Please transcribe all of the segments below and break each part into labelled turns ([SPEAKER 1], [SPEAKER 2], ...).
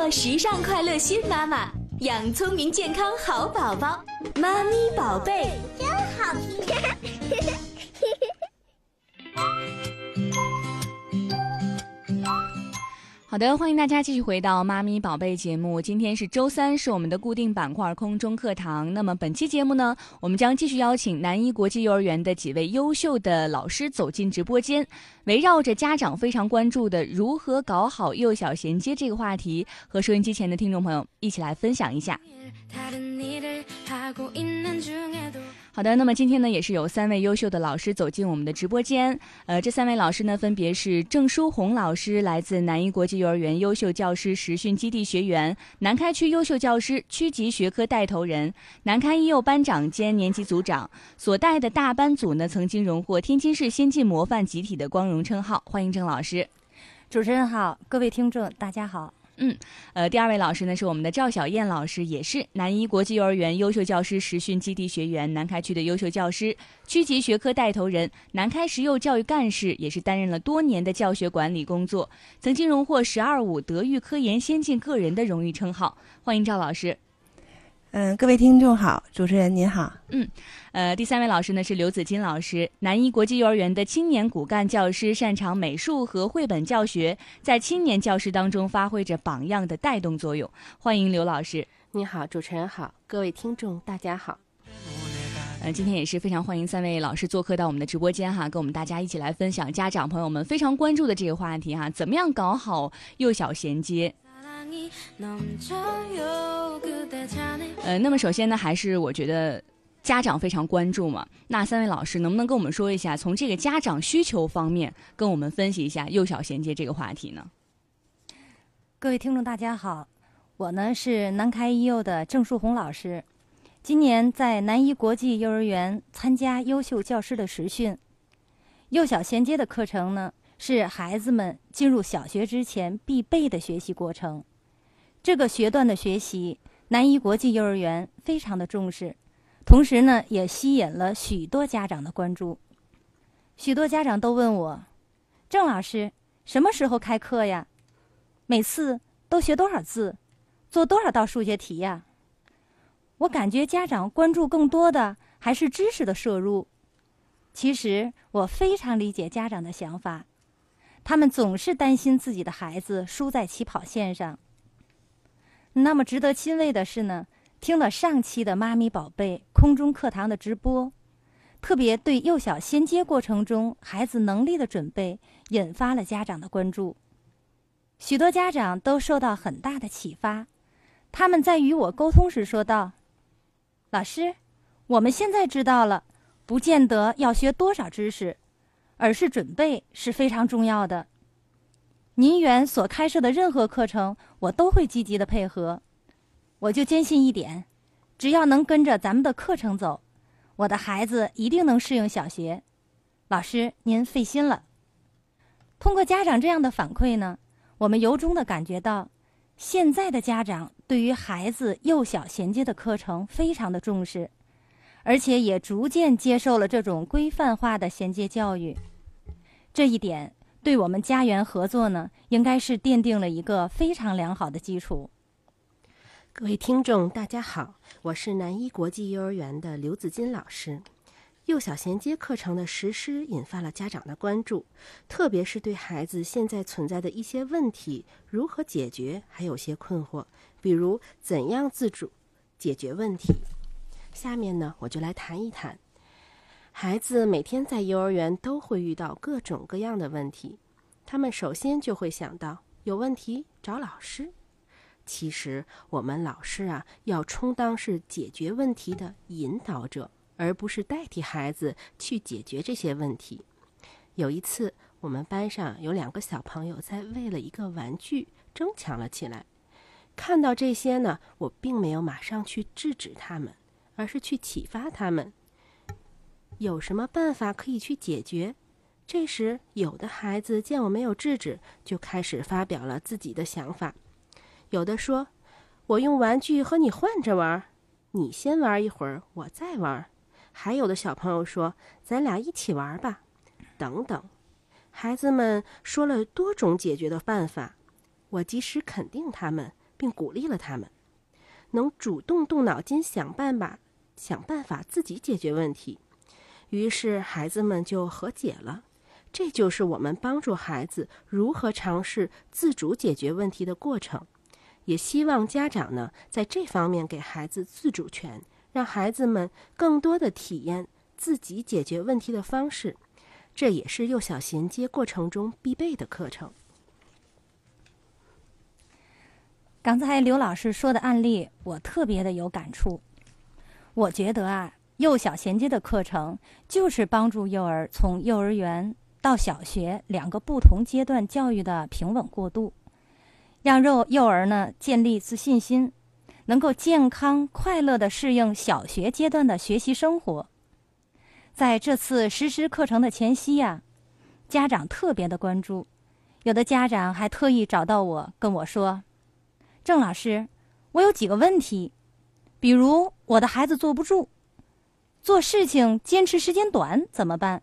[SPEAKER 1] 做时尚快乐新妈妈，养聪明健康好宝宝。妈咪宝贝，
[SPEAKER 2] 真好听。
[SPEAKER 3] 好的，欢迎大家继续回到妈咪宝贝节目。今天是周三，是我们的固定板块空中课堂。那么本期节目呢，我们将继续邀请南一国际幼儿园的几位优秀的老师走进直播间，围绕着家长非常关注的如何搞好幼小衔接这个话题，和收音机前的听众朋友一起来分享一下。好的，那么今天呢，也是有三位优秀的老师走进我们的直播间。呃，这三位老师呢，分别是郑书红老师，来自南一国际幼儿园优秀教师实训基地学员，南开区优秀教师区级学科带头人，南开一幼班长兼年级组长，所带的大班组呢，曾经荣获天津市先进模范集体的光荣称号。欢迎郑老师。
[SPEAKER 4] 主持人好，各位听众大家好。
[SPEAKER 3] 嗯，呃，第二位老师呢是我们的赵小燕老师，也是南一国际幼儿园优秀教师实训基地学员，南开区的优秀教师，区级学科带头人，南开实幼教育干事，也是担任了多年的教学管理工作，曾经荣获“十二五”德育科研先进个人的荣誉称号。欢迎赵老师。
[SPEAKER 5] 嗯，各位听众好，主持人您好。
[SPEAKER 3] 嗯，呃，第三位老师呢是刘子金老师，南一国际幼儿园的青年骨干教师，擅长美术和绘本教学，在青年教师当中发挥着榜样的带动作用。欢迎刘老师。
[SPEAKER 6] 你好，主持人好，各位听众大家好。
[SPEAKER 3] 呃，今天也是非常欢迎三位老师做客到我们的直播间哈，跟我们大家一起来分享家长朋友们非常关注的这个话题哈，怎么样搞好幼小衔接。呃，那么首先呢，还是我觉得家长非常关注嘛。那三位老师能不能跟我们说一下，从这个家长需求方面跟我们分析一下幼小衔接这个话题呢？
[SPEAKER 4] 各位听众大家好，我呢是南开一幼的郑树红老师，今年在南一国际幼儿园参加优秀教师的实训。幼小衔接的课程呢，是孩子们进入小学之前必备的学习过程。这个学段的学习，南一国际幼儿园非常的重视，同时呢，也吸引了许多家长的关注。许多家长都问我：“郑老师，什么时候开课呀？每次都学多少字，做多少道数学题呀？”我感觉家长关注更多的还是知识的摄入。其实我非常理解家长的想法，他们总是担心自己的孩子输在起跑线上。那么值得欣慰的是呢，听了上期的妈咪宝贝空中课堂的直播，特别对幼小衔接过程中孩子能力的准备引发了家长的关注。许多家长都受到很大的启发，他们在与我沟通时说道：“老师，我们现在知道了，不见得要学多少知识，而是准备是非常重要的。”您园所开设的任何课程，我都会积极的配合。我就坚信一点，只要能跟着咱们的课程走，我的孩子一定能适应小学。老师，您费心了。通过家长这样的反馈呢，我们由衷的感觉到，现在的家长对于孩子幼小衔接的课程非常的重视，而且也逐渐接受了这种规范化的衔接教育。这一点。对我们家园合作呢，应该是奠定了一个非常良好的基础。
[SPEAKER 6] 各位听众，大家好，我是南一国际幼儿园的刘子金老师。幼小衔接课程的实施引发了家长的关注，特别是对孩子现在存在的一些问题如何解决还有些困惑，比如怎样自主解决问题。下面呢，我就来谈一谈。孩子每天在幼儿园都会遇到各种各样的问题，他们首先就会想到有问题找老师。其实我们老师啊，要充当是解决问题的引导者，而不是代替孩子去解决这些问题。有一次，我们班上有两个小朋友在为了一个玩具争抢了起来。看到这些呢，我并没有马上去制止他们，而是去启发他们。有什么办法可以去解决？这时，有的孩子见我没有制止，就开始发表了自己的想法。有的说：“我用玩具和你换着玩，你先玩一会儿，我再玩。”还有的小朋友说：“咱俩一起玩吧。”等等，孩子们说了多种解决的办法。我及时肯定他们，并鼓励了他们，能主动动脑筋想办法，想办法自己解决问题。于是孩子们就和解了。这就是我们帮助孩子如何尝试自主解决问题的过程。也希望家长呢在这方面给孩子自主权，让孩子们更多的体验自己解决问题的方式。这也是幼小衔接过程中必备的课程。
[SPEAKER 4] 刚才刘老师说的案例，我特别的有感触。我觉得啊，幼小衔接的课程就是帮助幼儿从幼儿园到小学两个不同阶段教育的平稳过渡，让幼幼儿呢建立自信心，能够健康快乐的适应小学阶段的学习生活。在这次实施课程的前夕呀，家长特别的关注，有的家长还特意找到我跟我说。郑老师，我有几个问题，比如我的孩子坐不住，做事情坚持时间短怎么办？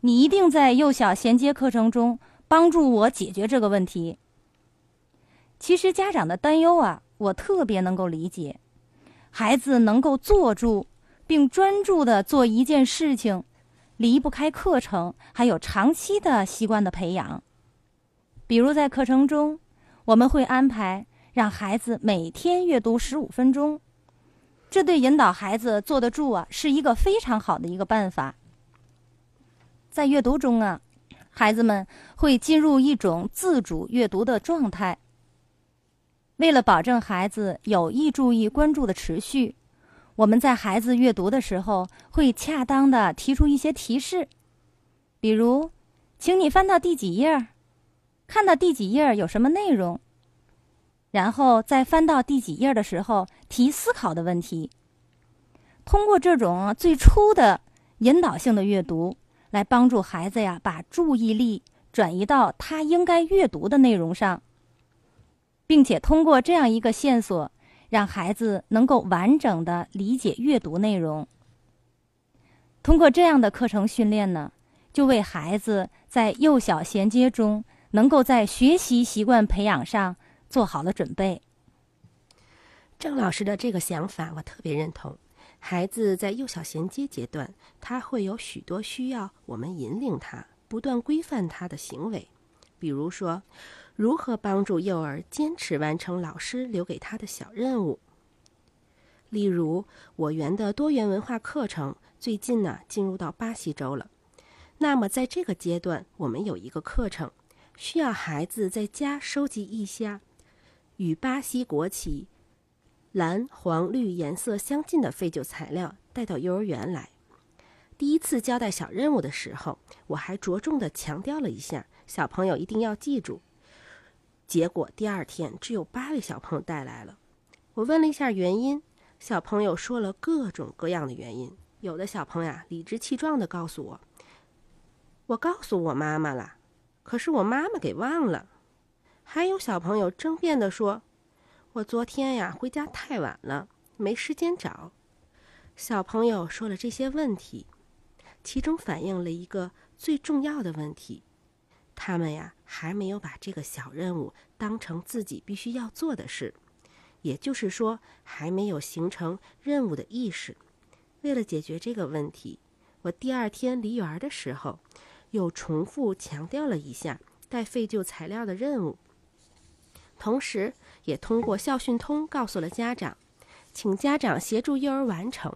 [SPEAKER 4] 你一定在幼小衔接课程中帮助我解决这个问题。其实家长的担忧啊，我特别能够理解。孩子能够坐住并专注的做一件事情，离不开课程，还有长期的习惯的培养。比如在课程中，我们会安排。让孩子每天阅读十五分钟，这对引导孩子坐得住啊，是一个非常好的一个办法。在阅读中啊，孩子们会进入一种自主阅读的状态。为了保证孩子有意注意、关注的持续，我们在孩子阅读的时候会恰当的提出一些提示，比如，请你翻到第几页，看到第几页有什么内容。然后在翻到第几页的时候提思考的问题。通过这种最初的引导性的阅读，来帮助孩子呀把注意力转移到他应该阅读的内容上，并且通过这样一个线索，让孩子能够完整的理解阅读内容。通过这样的课程训练呢，就为孩子在幼小衔接中，能够在学习习惯培养上。做好了准备。
[SPEAKER 6] 郑老师的这个想法我特别认同。孩子在幼小衔接阶段，他会有许多需要我们引领他、不断规范他的行为。比如说，如何帮助幼儿坚持完成老师留给他的小任务。例如，我园的多元文化课程最近呢进入到巴西州了。那么，在这个阶段，我们有一个课程，需要孩子在家收集一下。与巴西国旗蓝、黄、绿颜色相近的废旧材料带到幼儿园来。第一次交代小任务的时候，我还着重的强调了一下，小朋友一定要记住。结果第二天只有八位小朋友带来了。我问了一下原因，小朋友说了各种各样的原因。有的小朋友啊，理直气壮的告诉我：“我告诉我妈妈了，可是我妈妈给忘了。”还有小朋友争辩地说：“我昨天呀回家太晚了，没时间找。”小朋友说了这些问题，其中反映了一个最重要的问题：他们呀还没有把这个小任务当成自己必须要做的事，也就是说还没有形成任务的意识。为了解决这个问题，我第二天离园的时候，又重复强调了一下带废旧材料的任务。同时，也通过校讯通告诉了家长，请家长协助幼儿完成。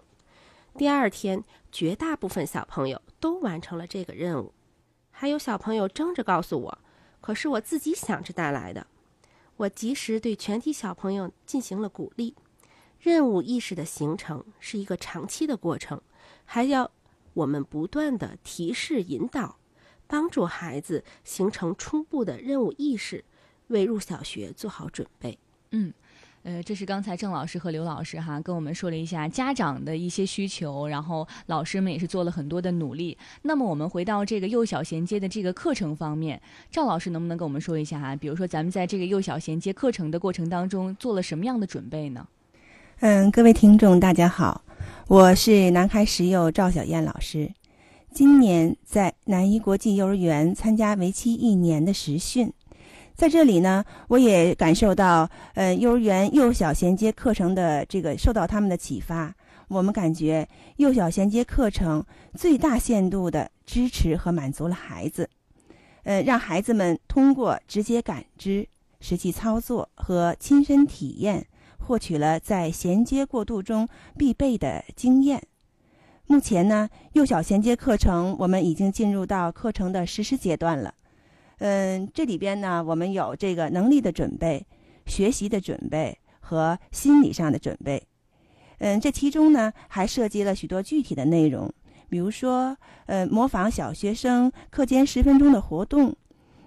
[SPEAKER 6] 第二天，绝大部分小朋友都完成了这个任务，还有小朋友争着告诉我：“可是我自己想着带来的。”我及时对全体小朋友进行了鼓励。任务意识的形成是一个长期的过程，还要我们不断的提示引导，帮助孩子形成初步的任务意识。为入小学做好准备。
[SPEAKER 3] 嗯，呃，这是刚才郑老师和刘老师哈跟我们说了一下家长的一些需求，然后老师们也是做了很多的努力。那么我们回到这个幼小衔接的这个课程方面，赵老师能不能跟我们说一下哈？比如说咱们在这个幼小衔接课程的过程当中做了什么样的准备呢？
[SPEAKER 5] 嗯，各位听众大家好，我是南开实幼赵小燕老师，今年在南一国际幼儿园参加为期一年的实训。在这里呢，我也感受到，呃，幼儿园幼小衔接课程的这个受到他们的启发。我们感觉幼小衔接课程最大限度的支持和满足了孩子，呃，让孩子们通过直接感知、实际操作和亲身体验，获取了在衔接过渡中必备的经验。目前呢，幼小衔接课程我们已经进入到课程的实施阶段了。嗯，这里边呢，我们有这个能力的准备、学习的准备和心理上的准备。嗯，这其中呢，还涉及了许多具体的内容，比如说，呃，模仿小学生课间十分钟的活动，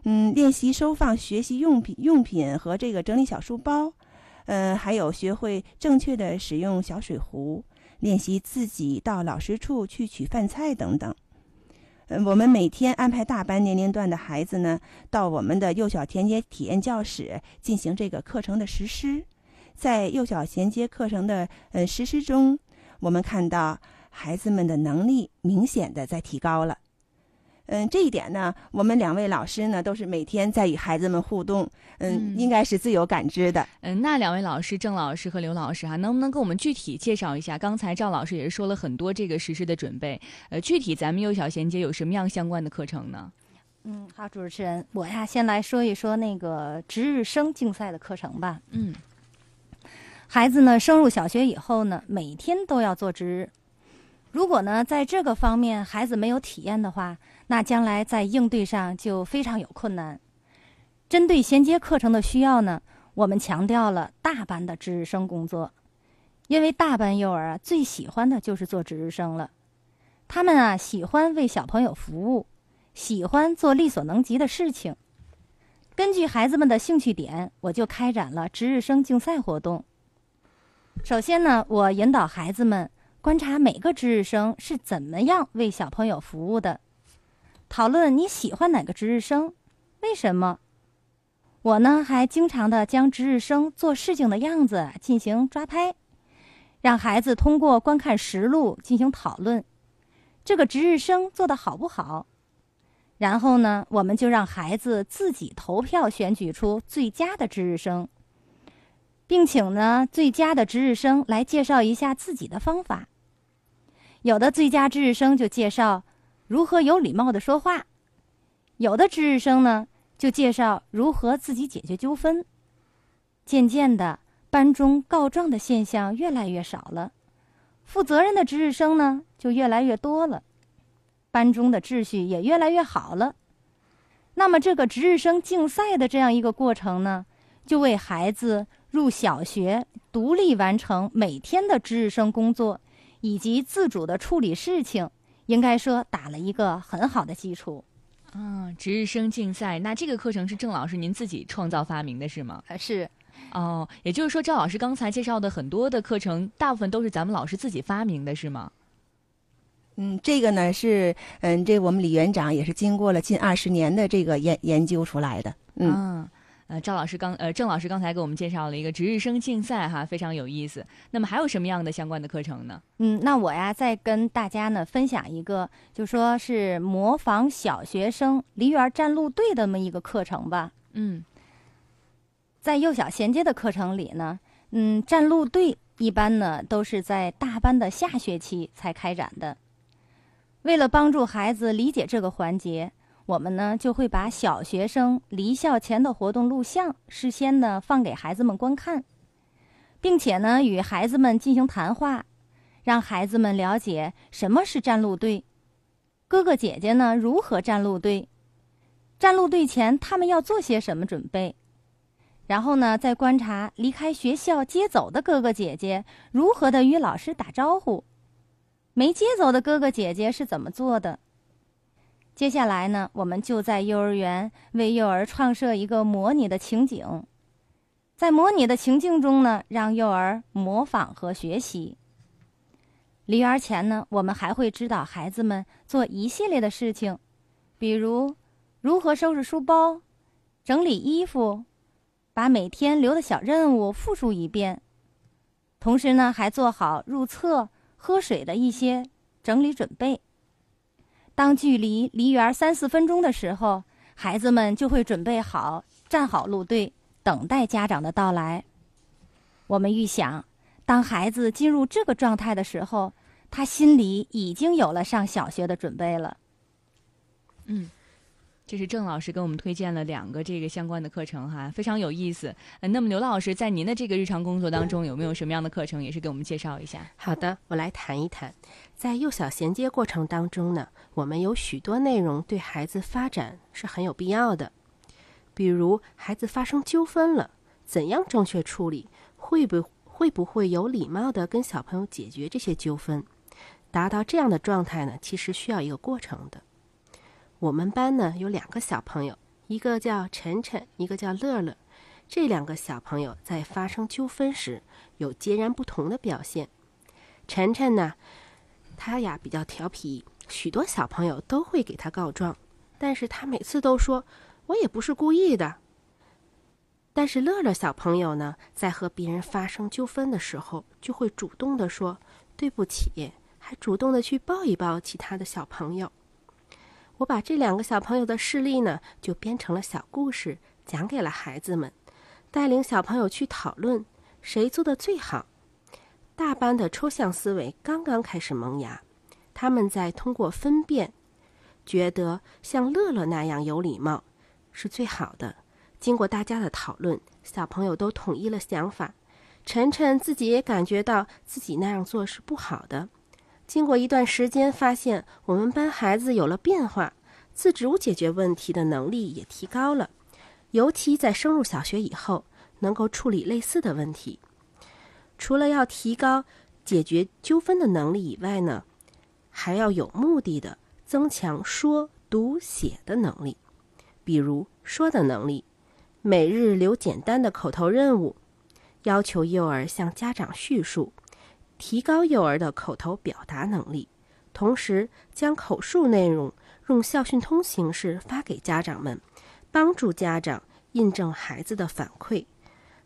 [SPEAKER 5] 嗯，练习收放学习用品用品和这个整理小书包，嗯，还有学会正确的使用小水壶，练习自己到老师处去取饭菜等等。我们每天安排大班年龄段的孩子呢，到我们的幼小衔接体验教室进行这个课程的实施。在幼小衔接课程的呃实施中，我们看到孩子们的能力明显的在提高了。嗯，这一点呢，我们两位老师呢都是每天在与孩子们互动，嗯，应该是自有感知的。
[SPEAKER 3] 嗯，那两位老师郑老师和刘老师哈，能不能给我们具体介绍一下？刚才赵老师也是说了很多这个实施的准备，呃，具体咱们幼小衔接有什么样相关的课程呢？
[SPEAKER 4] 嗯，好，主持人，我呀先来说一说那个值日生竞赛的课程吧。
[SPEAKER 3] 嗯，
[SPEAKER 4] 孩子呢升入小学以后呢，每天都要做值日。如果呢在这个方面孩子没有体验的话，那将来在应对上就非常有困难。针对衔接课程的需要呢，我们强调了大班的值日生工作，因为大班幼儿啊最喜欢的就是做值日生了。他们啊喜欢为小朋友服务，喜欢做力所能及的事情。根据孩子们的兴趣点，我就开展了值日生竞赛活动。首先呢，我引导孩子们观察每个值日生是怎么样为小朋友服务的。讨论你喜欢哪个值日生，为什么？我呢还经常的将值日生做事情的样子进行抓拍，让孩子通过观看实录进行讨论，这个值日生做的好不好？然后呢，我们就让孩子自己投票选举出最佳的值日生，并请呢最佳的值日生来介绍一下自己的方法。有的最佳值日生就介绍。如何有礼貌的说话？有的值日生呢，就介绍如何自己解决纠纷。渐渐的，班中告状的现象越来越少了，负责任的值日生呢就越来越多了，班中的秩序也越来越好了。那么，这个值日生竞赛的这样一个过程呢，就为孩子入小学、独立完成每天的值日生工作，以及自主的处理事情。应该说打了一个很好的基础，
[SPEAKER 3] 嗯，值日生竞赛，那这个课程是郑老师您自己创造发明的是吗？
[SPEAKER 4] 呃，是，
[SPEAKER 3] 哦，也就是说赵老师刚才介绍的很多的课程，大部分都是咱们老师自己发明的是吗？
[SPEAKER 5] 嗯，这个呢是，嗯，这我们李园长也是经过了近二十年的这个研研究出来的，
[SPEAKER 3] 嗯。呃，赵老师刚呃，郑老师刚才给我们介绍了一个值日生竞赛哈，非常有意思。那么还有什么样的相关的课程呢？
[SPEAKER 4] 嗯，那我呀再跟大家呢分享一个，就说是模仿小学生梨园站路队的这么一个课程吧。
[SPEAKER 3] 嗯，
[SPEAKER 4] 在幼小衔接的课程里呢，嗯，站路队一般呢都是在大班的下学期才开展的。为了帮助孩子理解这个环节。我们呢就会把小学生离校前的活动录像事先呢放给孩子们观看，并且呢与孩子们进行谈话，让孩子们了解什么是站路队，哥哥姐姐呢如何站路队，站路队前他们要做些什么准备，然后呢再观察离开学校接走的哥哥姐姐如何的与老师打招呼，没接走的哥哥姐姐是怎么做的。接下来呢，我们就在幼儿园为幼儿创设一个模拟的情景，在模拟的情境中呢，让幼儿模仿和学习。离园前呢，我们还会指导孩子们做一系列的事情，比如如何收拾书包、整理衣服，把每天留的小任务复述一遍，同时呢，还做好入厕、喝水的一些整理准备。当距离梨园三四分钟的时候，孩子们就会准备好站好路队，等待家长的到来。我们预想，当孩子进入这个状态的时候，他心里已经有了上小学的准备了。
[SPEAKER 3] 嗯。这是郑老师给我们推荐了两个这个相关的课程哈，非常有意思。那么刘老师在您的这个日常工作当中有没有什么样的课程，也是给我们介绍一下？
[SPEAKER 6] 好的，我来谈一谈，在幼小衔接过程当中呢，我们有许多内容对孩子发展是很有必要的。比如孩子发生纠纷了，怎样正确处理？会不会不会有礼貌的跟小朋友解决这些纠纷？达到这样的状态呢，其实需要一个过程的。我们班呢有两个小朋友，一个叫晨晨，一个叫乐乐。这两个小朋友在发生纠纷时有截然不同的表现。晨晨呢，他呀比较调皮，许多小朋友都会给他告状，但是他每次都说：“我也不是故意的。”但是乐乐小朋友呢，在和别人发生纠纷的时候，就会主动的说：“对不起”，还主动的去抱一抱其他的小朋友。我把这两个小朋友的事例呢，就编成了小故事，讲给了孩子们，带领小朋友去讨论谁做的最好。大班的抽象思维刚刚开始萌芽，他们在通过分辨，觉得像乐乐那样有礼貌是最好的。经过大家的讨论，小朋友都统一了想法。晨晨自己也感觉到自己那样做是不好的。经过一段时间，发现我们班孩子有了变化，自主解决问题的能力也提高了，尤其在升入小学以后，能够处理类似的问题。除了要提高解决纠纷的能力以外呢，还要有目的的增强说读写的能力。比如说的能力，每日留简单的口头任务，要求幼儿向家长叙述。提高幼儿的口头表达能力，同时将口述内容用校讯通形式发给家长们，帮助家长印证孩子的反馈。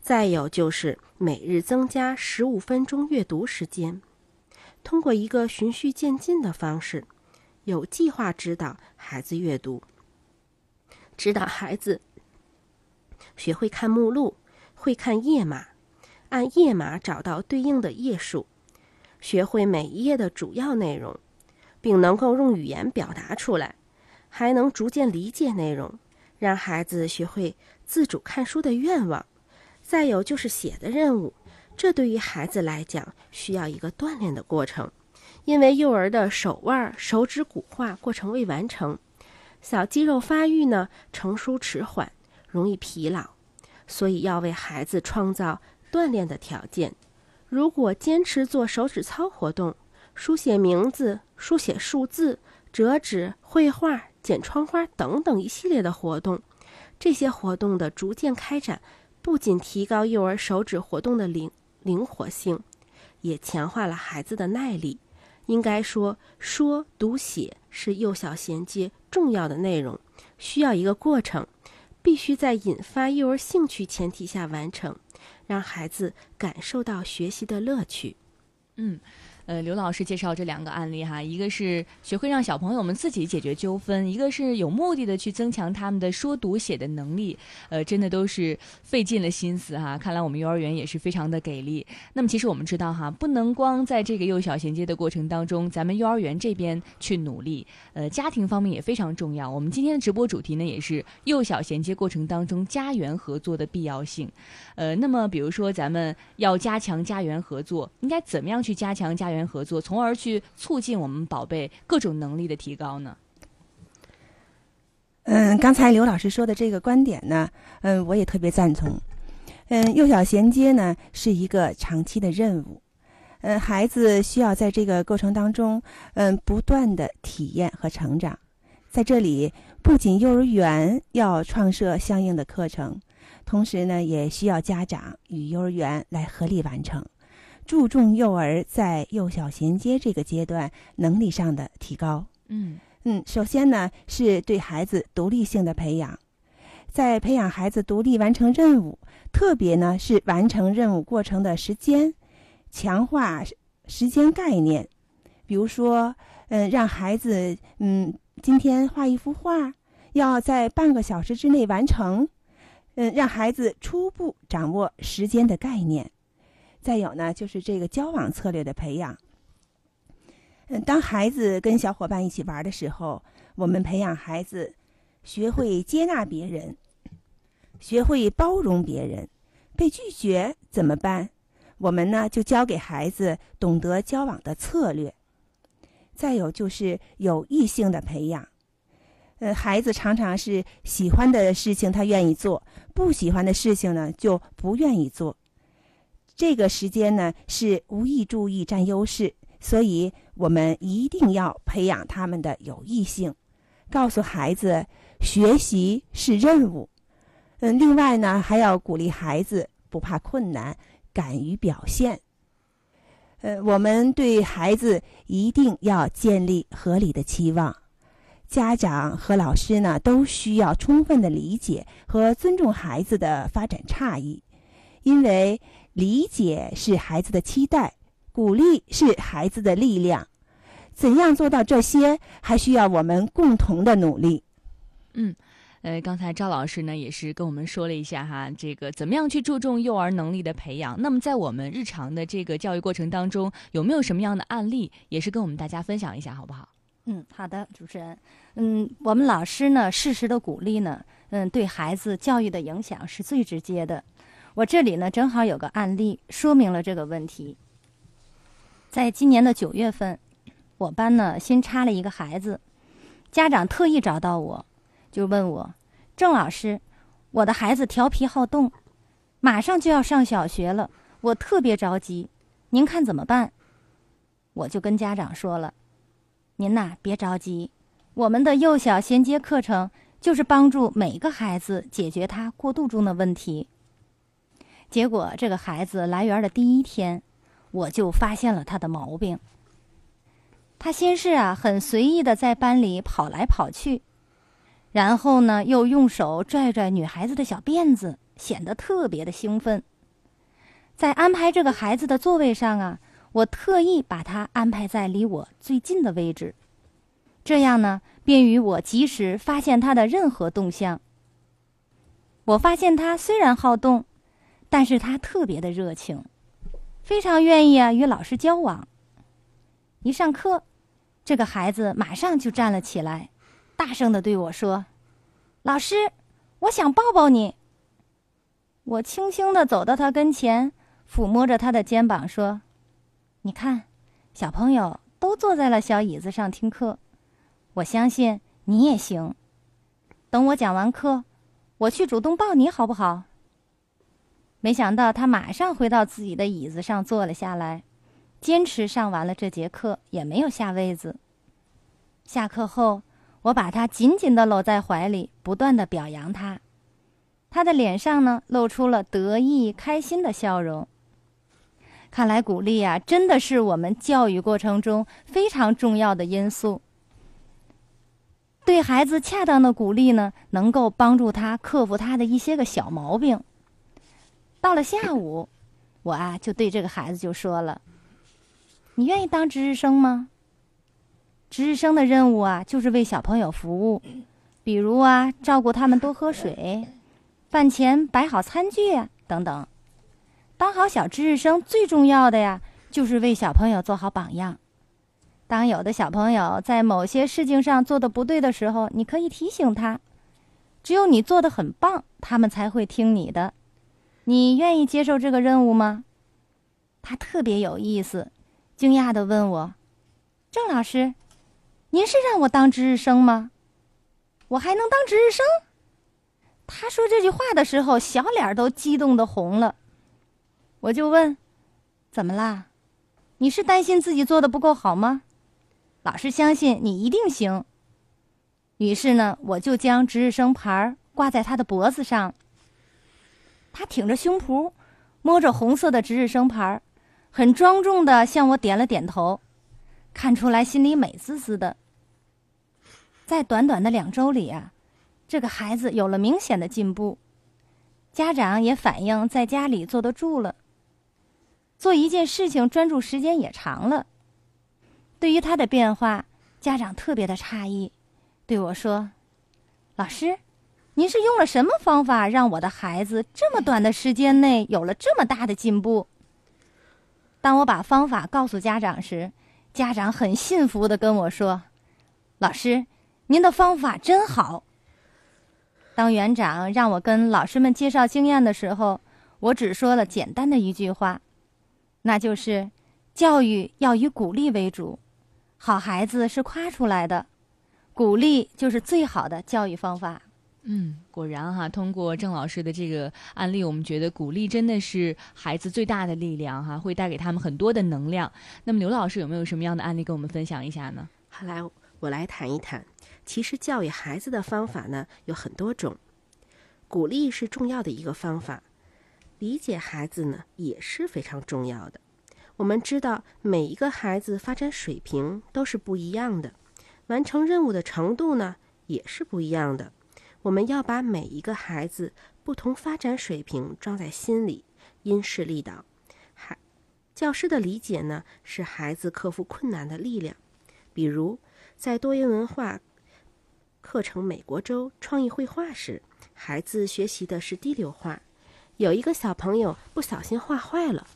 [SPEAKER 6] 再有就是每日增加十五分钟阅读时间，通过一个循序渐进的方式，有计划指导孩子阅读，指导孩子学会看目录，会看页码，按页码找到对应的页数。学会每一页的主要内容，并能够用语言表达出来，还能逐渐理解内容，让孩子学会自主看书的愿望。再有就是写的任务，这对于孩子来讲需要一个锻炼的过程，因为幼儿的手腕、手指骨化过程未完成，小肌肉发育呢成熟迟缓，容易疲劳，所以要为孩子创造锻炼的条件。如果坚持做手指操活动，书写名字、书写数字、折纸、绘画、剪窗花等等一系列的活动，这些活动的逐渐开展，不仅提高幼儿手指活动的灵灵活性，也强化了孩子的耐力。应该说，说读写是幼小衔接重要的内容，需要一个过程，必须在引发幼儿兴趣前提下完成。让孩子感受到学习的乐趣。
[SPEAKER 3] 嗯。呃，刘老师介绍这两个案例哈，一个是学会让小朋友们自己解决纠纷，一个是有目的的去增强他们的说读写的能力。呃，真的都是费尽了心思哈。看来我们幼儿园也是非常的给力。那么其实我们知道哈，不能光在这个幼小衔接的过程当中，咱们幼儿园这边去努力，呃，家庭方面也非常重要。我们今天的直播主题呢，也是幼小衔接过程当中家园合作的必要性。呃，那么比如说咱们要加强家园合作，应该怎么样去加强家？园合作，从而去促进我们宝贝各种能力的提高呢？
[SPEAKER 5] 嗯，刚才刘老师说的这个观点呢，嗯，我也特别赞同。嗯，幼小衔接呢是一个长期的任务，嗯，孩子需要在这个过程当中，嗯，不断的体验和成长。在这里，不仅幼儿园要创设相应的课程，同时呢，也需要家长与幼儿园来合力完成。注重幼儿在幼小衔接这个阶段能力上的提高。
[SPEAKER 3] 嗯
[SPEAKER 5] 嗯，首先呢是对孩子独立性的培养，在培养孩子独立完成任务，特别呢是完成任务过程的时间，强化时间概念。比如说，嗯，让孩子嗯今天画一幅画，要在半个小时之内完成。嗯，让孩子初步掌握时间的概念。再有呢，就是这个交往策略的培养。嗯，当孩子跟小伙伴一起玩的时候，我们培养孩子学会接纳别人，学会包容别人。被拒绝怎么办？我们呢就教给孩子懂得交往的策略。再有就是有异性的培养。呃，孩子常常是喜欢的事情他愿意做，不喜欢的事情呢就不愿意做。这个时间呢是无意注意占优势，所以我们一定要培养他们的有异性，告诉孩子学习是任务。嗯，另外呢还要鼓励孩子不怕困难，敢于表现。呃，我们对孩子一定要建立合理的期望。家长和老师呢，都需要充分的理解和尊重孩子的发展差异，因为理解是孩子的期待，鼓励是孩子的力量。怎样做到这些，还需要我们共同的努力。
[SPEAKER 3] 嗯，呃，刚才赵老师呢也是跟我们说了一下哈，这个怎么样去注重幼儿能力的培养。那么在我们日常的这个教育过程当中，有没有什么样的案例，也是跟我们大家分享一下，好不好？
[SPEAKER 4] 嗯，好的，主持人。嗯，我们老师呢，适时的鼓励呢，嗯，对孩子教育的影响是最直接的。我这里呢，正好有个案例说明了这个问题。在今年的九月份，我班呢新插了一个孩子，家长特意找到我，就问我：“郑老师，我的孩子调皮好动，马上就要上小学了，我特别着急，您看怎么办？”我就跟家长说了。您呐，别着急，我们的幼小衔接课程就是帮助每个孩子解决他过渡中的问题。结果这个孩子来园的第一天，我就发现了他的毛病。他先是啊很随意的在班里跑来跑去，然后呢又用手拽拽女孩子的小辫子，显得特别的兴奋。在安排这个孩子的座位上啊。我特意把他安排在离我最近的位置，这样呢，便于我及时发现他的任何动向。我发现他虽然好动，但是他特别的热情，非常愿意啊与老师交往。一上课，这个孩子马上就站了起来，大声的对我说：“老师，我想抱抱你。”我轻轻的走到他跟前，抚摸着他的肩膀说。你看，小朋友都坐在了小椅子上听课，我相信你也行。等我讲完课，我去主动抱你好不好？没想到他马上回到自己的椅子上坐了下来，坚持上完了这节课，也没有下位子。下课后，我把他紧紧的搂在怀里，不断的表扬他，他的脸上呢露出了得意开心的笑容。看来鼓励啊，真的是我们教育过程中非常重要的因素。对孩子恰当的鼓励呢，能够帮助他克服他的一些个小毛病。到了下午，我啊就对这个孩子就说了：“你愿意当值日生吗？值日生的任务啊，就是为小朋友服务，比如啊，照顾他们多喝水，饭前摆好餐具啊，等等。”当好小值日生最重要的呀，就是为小朋友做好榜样。当有的小朋友在某些事情上做的不对的时候，你可以提醒他。只有你做的很棒，他们才会听你的。你愿意接受这个任务吗？他特别有意思，惊讶的问我：“郑老师，您是让我当值日生吗？我还能当值日生？”他说这句话的时候，小脸都激动的红了。我就问，怎么啦？你是担心自己做的不够好吗？老师相信你一定行。于是呢，我就将值日生牌挂在他的脖子上。他挺着胸脯，摸着红色的值日生牌，很庄重的向我点了点头，看出来心里美滋滋的。在短短的两周里啊，这个孩子有了明显的进步，家长也反映在家里坐得住了。做一件事情专注时间也长了。对于他的变化，家长特别的诧异，对我说：“老师，您是用了什么方法让我的孩子这么短的时间内有了这么大的进步？当我把方法告诉家长时，家长很信服的跟我说：“老师，您的方法真好。”当园长让我跟老师们介绍经验的时候，我只说了简单的一句话，那就是：“教育要以鼓励为主，好孩子是夸出来的，鼓励就是最好的教育方法。”
[SPEAKER 3] 嗯，果然哈，通过郑老师的这个案例，我们觉得鼓励真的是孩子最大的力量哈，会带给他们很多的能量。那么刘老师有没有什么样的案例跟我们分享一下呢？
[SPEAKER 6] 好，来我来谈一谈。其实教育孩子的方法呢有很多种，鼓励是重要的一个方法，理解孩子呢也是非常重要的。我们知道每一个孩子发展水平都是不一样的，完成任务的程度呢也是不一样的。我们要把每一个孩子不同发展水平装在心里，因势利导。孩教师的理解呢，是孩子克服困难的力量。比如，在多元文化课程美国州创意绘画时，孩子学习的是滴流画。有一个小朋友不小心画坏了，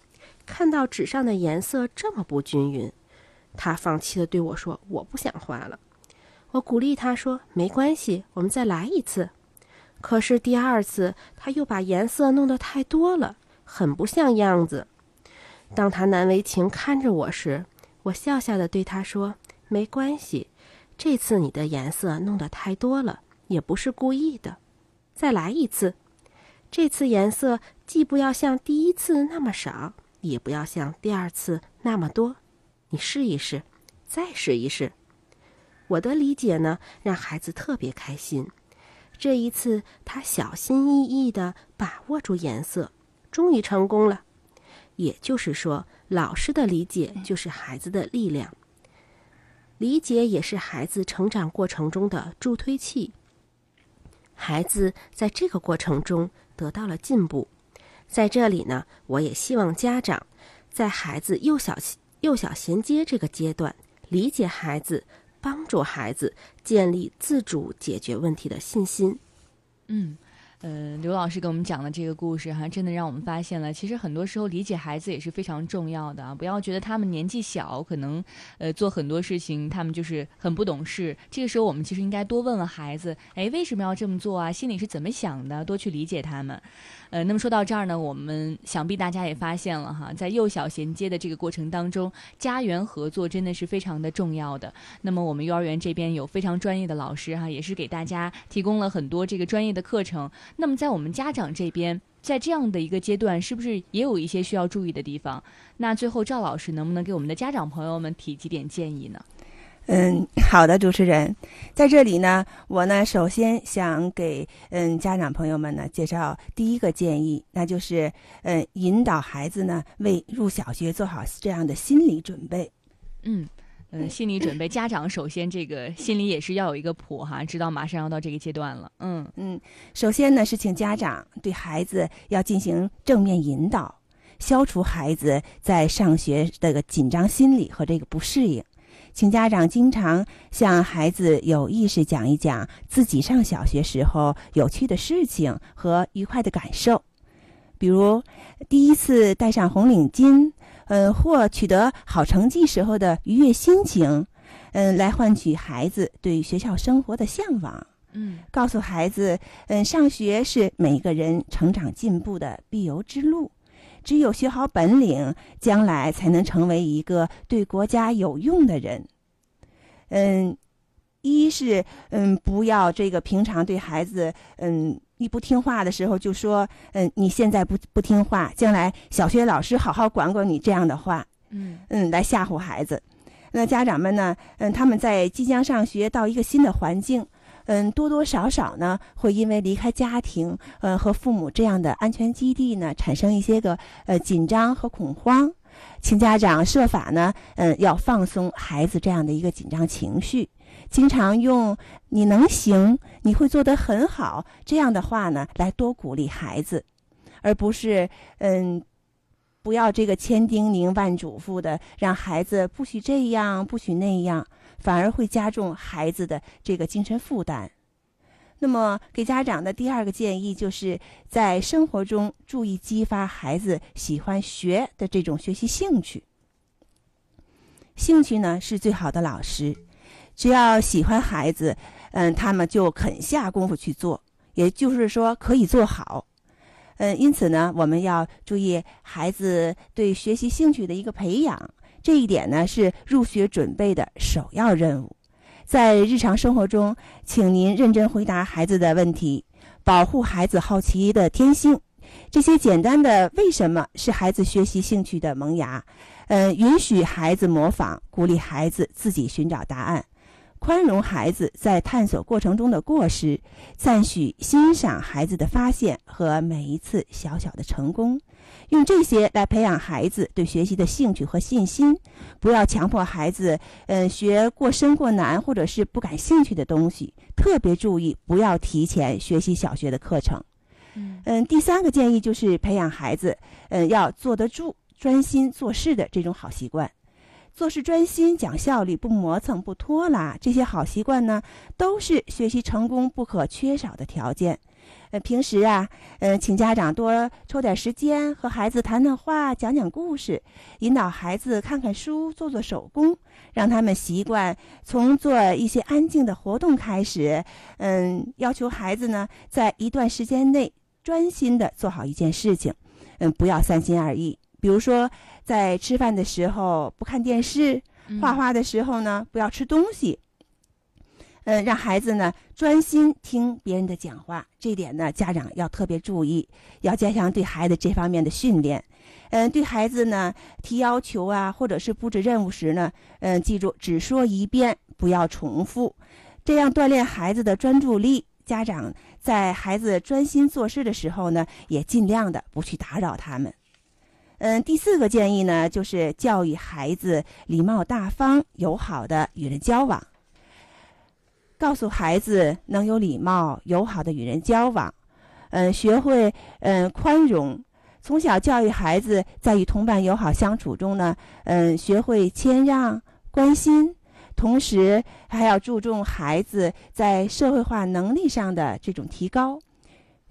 [SPEAKER 6] 看到纸上的颜色这么不均匀，他放弃的对我说：“我不想画了。”我鼓励他说：“没关系，我们再来一次。”可是第二次，他又把颜色弄得太多了，很不像样子。当他难为情看着我时，我笑笑的对他说：“没关系，这次你的颜色弄得太多了，也不是故意的。再来一次，这次颜色既不要像第一次那么少，也不要像第二次那么多。你试一试，再试一试。”我的理解呢，让孩子特别开心。这一次，他小心翼翼地把握住颜色，终于成功了。也就是说，老师的理解就是孩子的力量，理解也是孩子成长过程中的助推器。孩子在这个过程中得到了进步。在这里呢，我也希望家长在孩子幼小幼小衔接这个阶段，理解孩子。帮助孩子建立自主解决问题的信心。
[SPEAKER 3] 嗯。呃，刘老师给我们讲的这个故事哈，真的让我们发现了，其实很多时候理解孩子也是非常重要的啊！不要觉得他们年纪小，可能呃做很多事情他们就是很不懂事。这个时候我们其实应该多问问孩子，哎，为什么要这么做啊？心里是怎么想的？多去理解他们。呃，那么说到这儿呢，我们想必大家也发现了哈，在幼小衔接的这个过程当中，家园合作真的是非常的重要的。那么我们幼儿园这边有非常专业的老师哈，也是给大家提供了很多这个专业的课程。那么，在我们家长这边，在这样的一个阶段，是不是也有一些需要注意的地方？那最后，赵老师能不能给我们的家长朋友们提几点建议呢？
[SPEAKER 5] 嗯，好的，主持人，在这里呢，我呢首先想给嗯家长朋友们呢介绍第一个建议，那就是嗯引导孩子呢为入小学做好这样的心理准备。
[SPEAKER 3] 嗯。嗯，心理准备，家长首先这个心里也是要有一个谱哈，知道马上要到这个阶段了。嗯
[SPEAKER 5] 嗯，首先呢是请家长对孩子要进行正面引导，消除孩子在上学这个紧张心理和这个不适应。请家长经常向孩子有意识讲一讲自己上小学时候有趣的事情和愉快的感受，比如第一次戴上红领巾。嗯，或取得好成绩时候的愉悦心情，嗯，来换取孩子对学校生活的向往。
[SPEAKER 3] 嗯，
[SPEAKER 5] 告诉孩子，嗯，上学是每一个人成长进步的必由之路。只有学好本领，将来才能成为一个对国家有用的人。嗯，一是嗯，不要这个平常对孩子嗯。一不听话的时候就说，嗯，你现在不不听话，将来小学老师好好管管你这样的话，
[SPEAKER 3] 嗯
[SPEAKER 5] 嗯，来吓唬孩子。那家长们呢，嗯，他们在即将上学到一个新的环境，嗯，多多少少呢会因为离开家庭，呃，和父母这样的安全基地呢，产生一些个呃紧张和恐慌。请家长设法呢，嗯，要放松孩子这样的一个紧张情绪。经常用“你能行，你会做得很好”这样的话呢，来多鼓励孩子，而不是嗯，不要这个千叮咛万嘱咐的让孩子不许这样，不许那样，反而会加重孩子的这个精神负担。那么，给家长的第二个建议，就是在生活中注意激发孩子喜欢学的这种学习兴趣。兴趣呢是最好的老师，只要喜欢孩子，嗯，他们就肯下功夫去做，也就是说可以做好。嗯，因此呢，我们要注意孩子对学习兴趣的一个培养，这一点呢是入学准备的首要任务。在日常生活中，请您认真回答孩子的问题，保护孩子好奇的天性。这些简单的“为什么”是孩子学习兴趣的萌芽。嗯，允许孩子模仿，鼓励孩子自己寻找答案，宽容孩子在探索过程中的过失，赞许、欣赏孩子的发现和每一次小小的成功，用这些来培养孩子对学习的兴趣和信心。不要强迫孩子，嗯，学过深过难或者是不感兴趣的东西。特别注意，不要提前学习小学的课程。嗯，第三个建议就是培养孩子，嗯，要坐得住。专心做事的这种好习惯，做事专心、讲效率、不磨蹭、不拖拉，这些好习惯呢，都是学习成功不可缺少的条件。呃，平时啊，呃，请家长多抽点时间和孩子谈谈话、讲讲故事，引导孩子看看书、做做手工，让他们习惯从做一些安静的活动开始。嗯，要求孩子呢，在一段时间内专心的做好一件事情，嗯，不要三心二意。比如说，在吃饭的时候不看电视，画画的时候呢不要吃东西。嗯，让孩子呢专心听别人的讲话，这点呢家长要特别注意，要加强对孩子这方面的训练。嗯，对孩子呢提要求啊，或者是布置任务时呢，嗯，记住只说一遍，不要重复，这样锻炼孩子的专注力。家长在孩子专心做事的时候呢，也尽量的不去打扰他们。嗯，第四个建议呢，就是教育孩子礼貌大方、友好的与人交往。告诉孩子能有礼貌、友好的与人交往，嗯，学会嗯宽容。从小教育孩子在与同伴友好相处中呢，嗯，学会谦让、关心，同时还要注重孩子在社会化能力上的这种提高。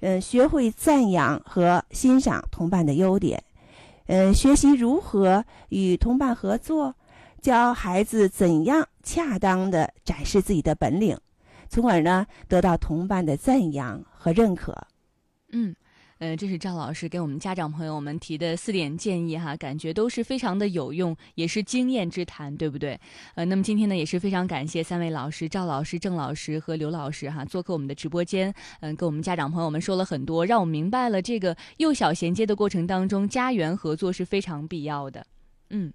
[SPEAKER 5] 嗯，学会赞扬和欣赏同伴的优点。嗯，学习如何与同伴合作，教孩子怎样恰当的展示自己的本领，从而呢得到同伴的赞扬和认可。
[SPEAKER 3] 嗯。呃，这是赵老师给我们家长朋友们提的四点建议哈，感觉都是非常的有用，也是经验之谈，对不对？呃，那么今天呢，也是非常感谢三位老师，赵老师、郑老师和刘老师哈，做客我们的直播间，嗯，跟我们家长朋友们说了很多，让我们明白了这个幼小衔接的过程当中，家园合作是非常必要的。嗯，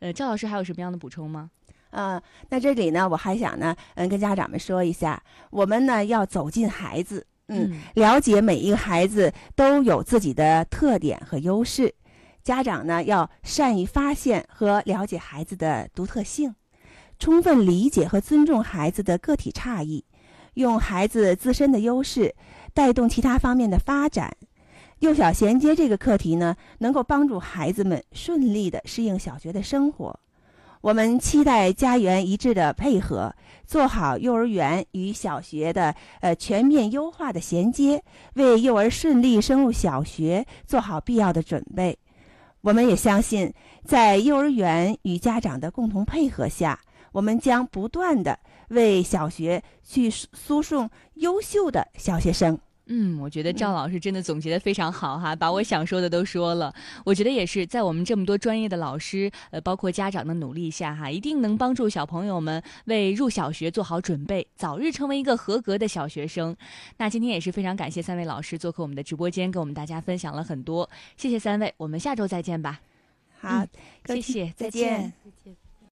[SPEAKER 3] 呃，赵老师还有什么样的补充吗？
[SPEAKER 5] 嗯，那这里呢，我还想呢，嗯，跟家长们说一下，我们呢要走进孩子，嗯，了解每一个孩子都有自己的特点和优势，家长呢要善于发现和了解孩子的独特性，充分理解和尊重孩子的个体差异，用孩子自身的优势带动其他方面的发展。幼小衔接这个课题呢，能够帮助孩子们顺利的适应小学的生活。我们期待家园一致的配合，做好幼儿园与小学的呃全面优化的衔接，为幼儿顺利升入小学做好必要的准备。我们也相信，在幼儿园与家长的共同配合下，我们将不断的为小学去输送优秀的小学生。
[SPEAKER 3] 嗯，我觉得赵老师真的总结的非常好哈，把我想说的都说了。我觉得也是在我们这么多专业的老师，呃，包括家长的努力下哈，一定能帮助小朋友们为入小学做好准备，早日成为一个合格的小学生。那今天也是非常感谢三位老师做客我们的直播间，跟我们大家分享了很多。谢谢三位，我们下周再见吧。
[SPEAKER 5] 好，
[SPEAKER 3] 谢谢，
[SPEAKER 5] 再见。
[SPEAKER 6] 再见。